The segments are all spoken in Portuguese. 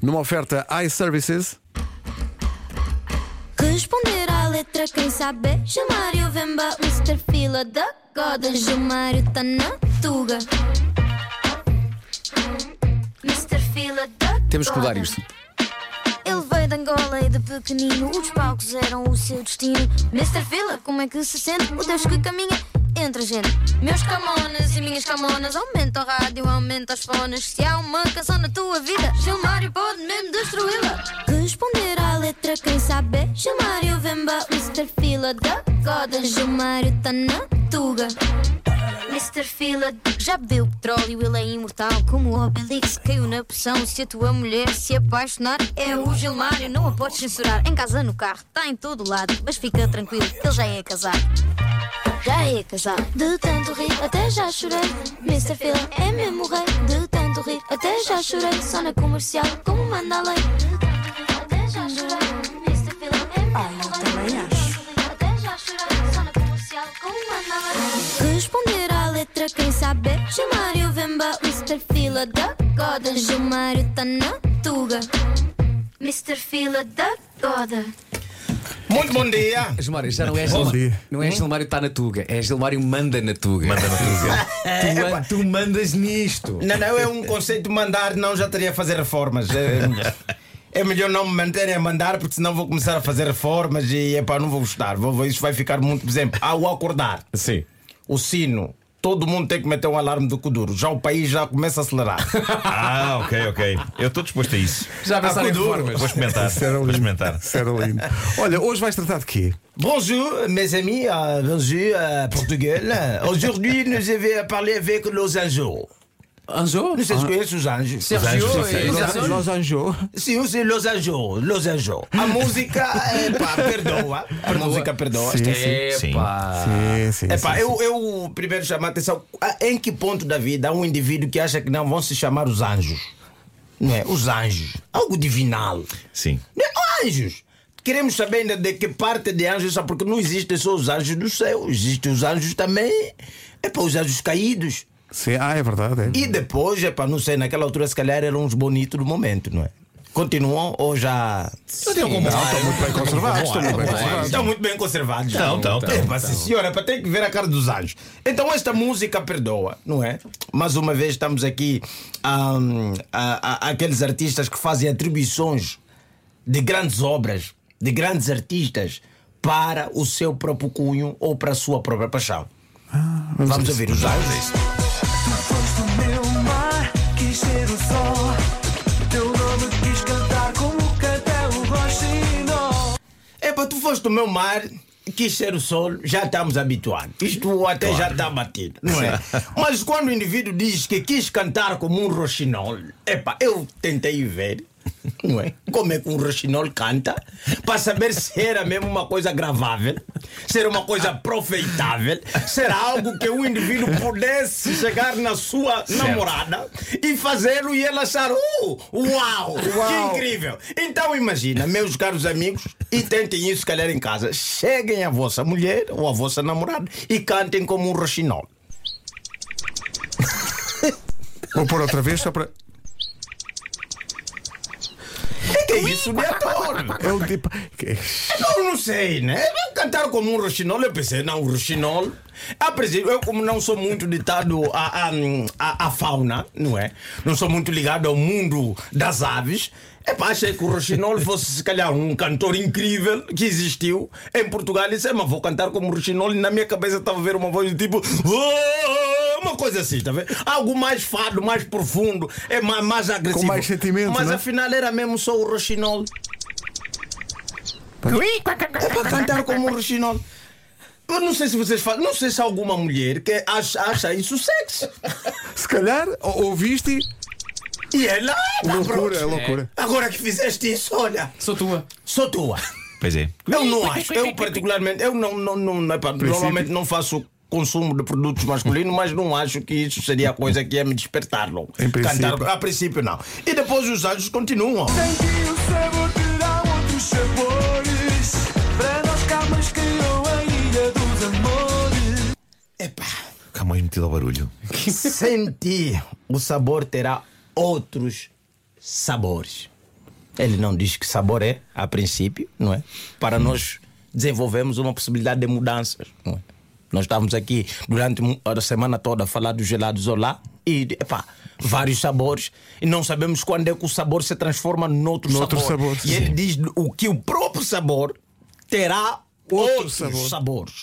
Numa oferta iServices. Responder à letra, quem sabe? é Gilmário Vemba, Mr. Fila da Goda. Gilmário tá na tuga. Mr. Fila da Temos que mudar isto. Ele veio de Angola e de pequenino os palcos eram o seu destino. Mr. Fila, como é que se sente? O Deus que caminha entre gente. Meus camonas e minhas camonas, aumenta o rádio, aumenta os fones. Se há uma canção na tua vida, Gilmário pode mesmo destruí-la. Responder à letra, quem sabe? é Gilmário Vemba, Mr. Fila da Goda. Gilmário tá na tuga. Mr. Fila já bebeu petróleo, ele é imortal como o Obelix. Caiu na poção. Se a tua mulher se apaixonar, é o Gilmário, não a podes censurar. Em casa, no carro, está em todo lado. Mas fica tranquilo, ele já é casado. Já casado. De tanto rir, até já chorei. Mr. Fila é mesmo rei. De tanto rir, até já chorei. Só na comercial, como manda a lei. De tanto rir, até já chorei. Mr. Fila é mesmo rei. também acho. Até já chorei, só na comercial, como manda a lei. Responder à letra, quem sabe? é Gilmário Vemba, Mr. Fila da Goda. Gilmário tá na tuga. Mr. Fila da Goda. Muito bom dia. Gilmário, já não é Bom Gilmário. dia. Não é Gilmário está na Tuga, é Gilmário manda na Tuga. Manda na tuga. Tu, man- tu mandas nisto. Não, não, é um conceito de mandar, não já teria a fazer reformas. É, é melhor não me manterem a mandar, porque senão vou começar a fazer reformas e epá, não vou gostar. Vou, vou- isso vai ficar muito. Por exemplo, ao acordar, Sim. o sino. Todo mundo tem que meter um alarme do Kuduro. Já o país já começa a acelerar. Ah, ok, ok. Eu estou disposto a isso. Já pensaram em Ah, Kuduro. reformas. Vou experimentar. Vou experimentar. Lindo. Olha, hoje vais tratar de quê? Bonjour, mes amis. euh, bonjour, euh, Portugal. Aujourd'hui, nous avons parlé avec los anjos. Anjo? Vocês conhecem os anjos? Sergio anjos, e sim. os anjos. Los Anjou. Sim, eu sei Los Anjos. Los Anjos. A música, epá, perdoa. A música perdoa. Sim, Sim. Epá. Sim, sim. Epá, sim, eu, eu primeiro chamo a atenção. Em que ponto da vida há um indivíduo que acha que não vão se chamar os anjos? Não é? Os anjos. Algo divinal. Sim. Não é? Anjos. Queremos saber ainda de que parte de anjos são, porque não existem só os anjos do céu, existem os anjos também. É para os anjos caídos. Sim, ah, é verdade. É. E depois, é para não sei, naquela altura se calhar eram uns bonitos do momento, não é? Continuam ou já. Não, estão muito bem conservados. Estão muito bem conservados. Estão muito bem conservados. Estão, estão. É, sim, senhora, para ter que ver a cara dos anjos. Então, esta música perdoa, não é? Mais uma vez, estamos aqui hum, a, a- aqueles artistas que fazem atribuições de grandes obras, de grandes artistas, para o seu próprio cunho ou para a sua própria paixão. Vamos, ouvir os anjos. Tu foste o meu mar, quis ser o sol, já estamos habituados. Isto até já está batido, não é? Mas quando o indivíduo diz que quis cantar como um roxinol, epá, eu tentei ver. Não é? Como é que um roxinol canta para saber se era mesmo uma coisa gravável, se era uma coisa profeitável, se era algo que o indivíduo pudesse chegar na sua namorada e fazê-lo e ela achar, uh, uau, que incrível. Então imagina, meus caros amigos, e tentem isso, se calhar, em casa. Cheguem à vossa mulher ou à vossa namorada e cantem como um roxinol. Vou pôr outra vez só para. O que é isso de ator? É um tipo. Eu não sei, né? Cantar como um roxinol, eu pensei, não, um roxinol. A princípio, eu, como não sou muito ditado à, à, à, fauna, não é? Não sou muito ligado ao mundo das aves. É pá, achei que o Roxinol fosse se calhar um cantor incrível que existiu em Portugal. E disse, mas vou cantar como Roxinol. E na minha cabeça estava a ver uma voz do tipo. "Ah", Uma coisa assim, tá vendo? Algo mais fado, mais profundo, é mais, mais agressivo. mais sentimento, Mas né? afinal era mesmo só o Roxinol. É para cantar como um roxinol. Eu não sei se vocês fazem, não sei se há alguma mulher que acha, acha isso sexy. Se calhar ou- ouviste. E ela. tá Loucura, é loucura. Agora que fizeste isso, olha, Sou tua. sou tua. Pois é. Eu não acho, eu particularmente, eu não, não, não, epá, normalmente não faço consumo de produtos masculinos, mas não acho que isso seria a coisa que ia me despertar logo. Em princípio. Cantar, a princípio não. E depois os anjos continuam. Sem ti o sabor terá outros sabores. Para nós camas criou a ilha dos amores. Epá, Camões metido ao barulho. sem ti o sabor terá outros sabores. Ele não diz que sabor é, a princípio, não é? Para nós desenvolvermos uma possibilidade de mudanças, não é? Nós estávamos aqui durante a semana toda a falar dos gelados Olá e, epá, vários sabores e não sabemos quando é que o sabor se transforma noutro, Noutro sabor. sabor, E ele diz o que o próprio sabor terá Outro outros sabor. sabores.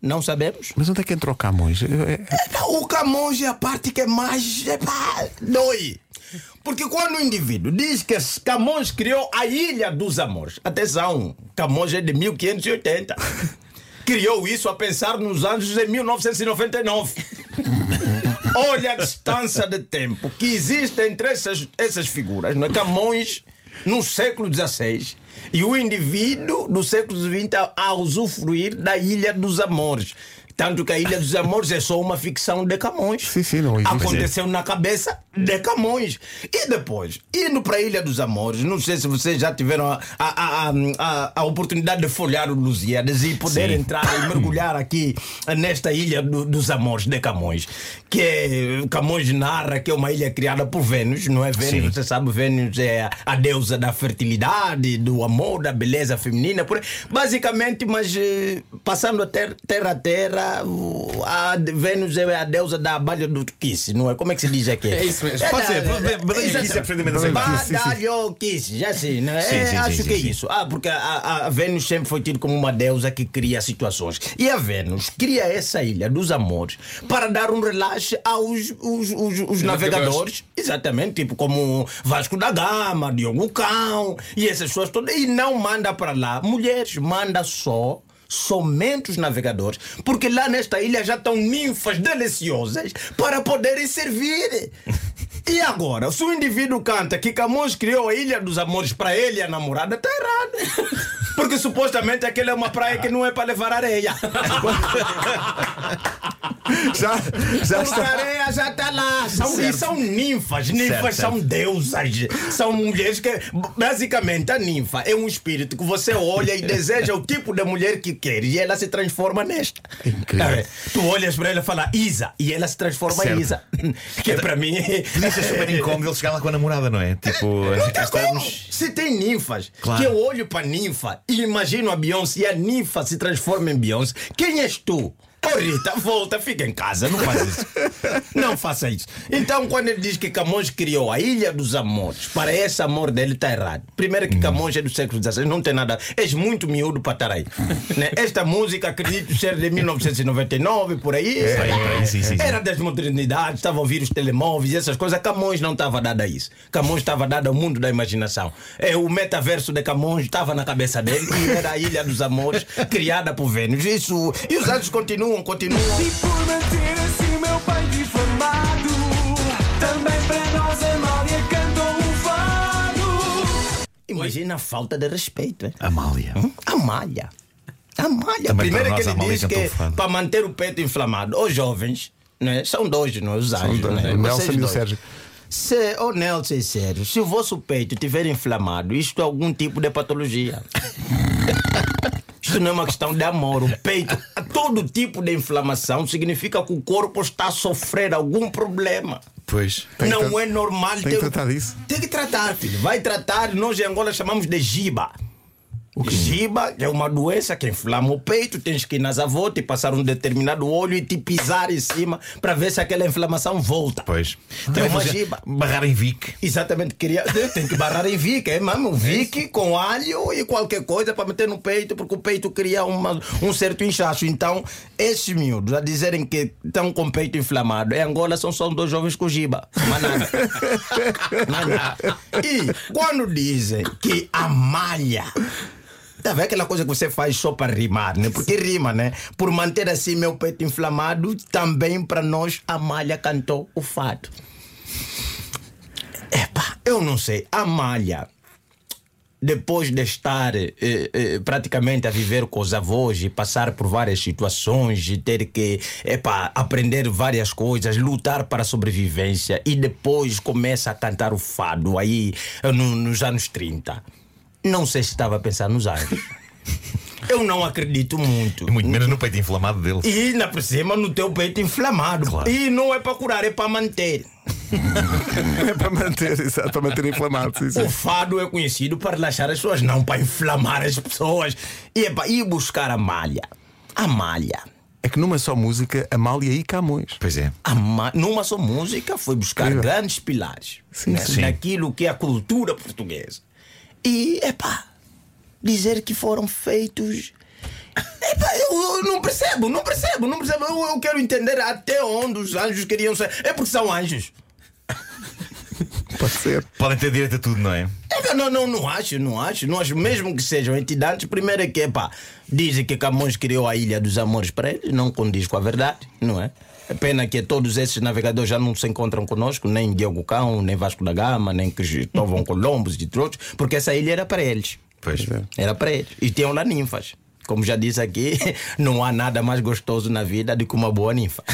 Não sabemos? Mas onde é que entra o Camões? Epá, O Camões é a parte que é mais epá, dói. Porque quando o indivíduo diz que Camões criou a Ilha dos Amores, atenção, Camões é de 1580. Criou isso a pensar nos anos de 1999. Olha a distância de tempo que existe entre essas, essas figuras. Não é? Camões no século XVI e o indivíduo do século XX a, a usufruir da Ilha dos Amores. Tanto que a Ilha dos Amores é só uma ficção de Camões. Sim, sim, não existe. Aconteceu na cabeça de Camões. E depois, indo para a Ilha dos Amores, não sei se vocês já tiveram a, a, a, a, oportunidade de folhear o Lusíadas e poder Sim. entrar e mergulhar aqui nesta Ilha do- dos Amores de Camões. Que é, Camões narra que é uma ilha criada por Vênus, não é? Vênus, Sim. você sabe, Vênus é a, deusa da fertilidade, do amor, da beleza feminina. Por, basicamente, mas eh, passando a ter, terra a terra, a Vênus é a deusa da abelha do kiss, não é? Como é que se diz aqui? É isso mesmo. Pode ser, da- badalho do kiss é perfeitamente. Badalho kiss, já sei, não é? Sim, É, sim, acho sim, que é isso. Ah, porque a, a- a Vênus sempre foi tida como uma deusa que cria situações. E a Vênus cria essa ilha dos amores para dar um relaxe aos os, os- os navegadores. Exatamente, tipo como Vasco da Gama, Diogo Cão e essas pessoas todas. E não manda para lá mulheres, manda só. Somente os navegadores, porque lá nesta ilha já estão ninfas deliciosas para poderem servir. E agora, se o indivíduo canta que Camões criou a Ilha dos Amores para ele e a namorada, está errado. Porque supostamente aquela é uma praia que não é para levar areia. Já, já a areia já está lá. São, e são ninfas. Ninfas Certo, são certo. deusas. São mulheres que. Basicamente, a ninfa é um espírito que você olha e deseja o tipo de mulher que quer. E ela se transforma nesta. Incrível. Tu olhas para ela e fala Isa. E ela se transforma em. Isa. Que é para mim. Podia ser super incómodo ele chegar lá com a namorada, não é? Tipo, cá Como? estamos. Se tem ninfas, Claro. que eu olho para ninfa e imagino a Beyoncé e a ninfa se transforma em Beyoncé, quem és tu? Oh Rita, volta, fica em casa, não faz isso. Não faça isso. Então, quando ele diz que Camões criou a Ilha dos Amores, para esse amor dele está errado. Primeiro que Camões é do século XVI, não tem nada. És muito miúdo para estar aí. Né? Esta música, acredito ser de 1999, por aí. É, aí, sim, sim, sim. Era das modernidades, estava a ouvir os telemóveis e essas coisas. Camões não estava dado a isso. Camões estava dado ao mundo da imaginação. É, o metaverso de Camões estava na cabeça dele e era a Ilha dos Amores, criada por Vênus. Isso. E os anos continuam, continuam. E por manter assim meu peito inflamado Também para nós a Mália cantou um fado Imagina a falta de respeito. hein? Amália. Amália. Amália. Também Primeiro para que ele Amália diz que para manter o peito inflamado, os jovens, né, são dois, não, é? os anjos. dois, né? o Nelson e o. Sérgio. Se, oh Nelson e Sérgio, se o vosso peito estiver inflamado, isto é algum tipo de patologia. Isto não é uma questão de amor. O peito, todo tipo de inflamação significa que o corpo está a sofrer algum problema. Pois. Que não é normal tem que tratar disso. Tem que tratar, filho. Vai tratar. Nós em Angola chamamos de giba. Giba é uma doença que inflama o peito, tens que ir nas avós, te passar um determinado óleo e te pisar em cima para ver se aquela inflamação volta. Pois. É Também uma giba. Barrar em Vic. Exatamente, queria, tem que barrar em Vic, é mesmo? Vic com alho e qualquer coisa para meter no peito, porque o peito cria uma, um certo inchaço. Então, esses miúdos a dizerem que estão com o peito inflamado, em Angola são só dois jovens com giba. Mas nada. Mas nada. E quando dizem que a malha. Tá vendo aquela coisa que você faz só para rimar, né? Porque rima, né? Por manter assim meu peito inflamado, também para nós a malha cantou o fado. Epa, eu não sei. A malha, depois de estar eh, eh, praticamente a viver com os avós e passar por várias situações e ter que epa, aprender várias coisas, lutar para a sobrevivência e depois começa a cantar o fado aí eh, no- nos anos 30. Não sei se estava a pensar nos anjos. Eu não acredito muito. E muito menos no peito inflamado dele. E ainda por cima no teu peito inflamado. Claro. E não é para curar, é para manter. É para manter, exato, para manter inflamado. Sim, sim. O fado é conhecido para relaxar as pessoas, não para inflamar as pessoas. E é para ir buscar a malha. A malha. É que numa só música, Amália e Camões. Pois é. A ma- Numa só música foi buscar Incrível. grandes pilares Sim, né, sim. naquilo que é a cultura portuguesa. E, epá, dizer que foram feitos. Epá, eu, eu não percebo, não percebo, não percebo. Eu, eu quero entender até onde os anjos queriam ser. É porque são anjos. Pode ser. Podem ter direito a tudo, não é? É, Não, não, não acho, não acho, não acho. Mesmo que sejam entidades, primeiro é que, epá, dizem que Camões criou a Ilha dos Amores para eles, não condiz com a verdade, não é? É pena que todos esses navegadores já não se encontram conosco, nem Diogo Cão, nem Vasco da Gama, nem Cristóvão Colombo e outros, porque essa ilha era para eles. Pois. Era para eles. E tinham lá ninfas. Como já disse aqui, não há nada mais gostoso na vida do que uma boa ninfa.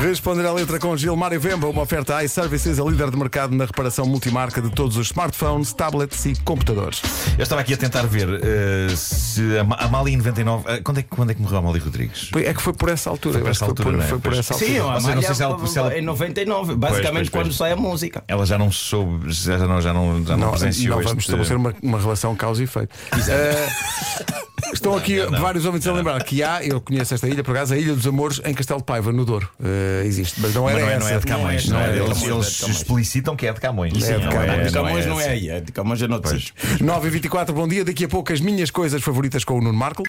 Responder à letra com Gilmar e Vemba, uma oferta iServices, a líder de mercado na reparação multimarca de todos os smartphones, tablets e computadores. Eu estava aqui a tentar ver eh, se a Ma- a Mali em 99. eh, quando, é, que- quando é que morreu a Mali Rodrigues? É que foi por essa altura. Foi por eu essa altura, não é? foi por Pois. essa altura. Sim, Ou seja, não sei se ela- Amália se ela- em 99, basicamente pois, pois. quando sai a música. Ela já não soube, já não, já não, já não, Não, presenciou não este- vamos estabelecer uma, uma relação causa e efeito. Eh, estão aqui Não, não. vários homens a lembrar que há, eu conheço esta ilha, por acaso, a Ilha dos Amores em Castelo de Paiva, no Douro. Eh, existe, mas não Mas era não é, essa. não é de Camões. Não é, de eles Camões, eles é explicitam que é de Camões. É de Camões. de Camões não é é de Camões é noutro Pois. sítio. 9 e 24 bom dia. Daqui a pouco as minhas coisas favoritas com o Nuno Marco.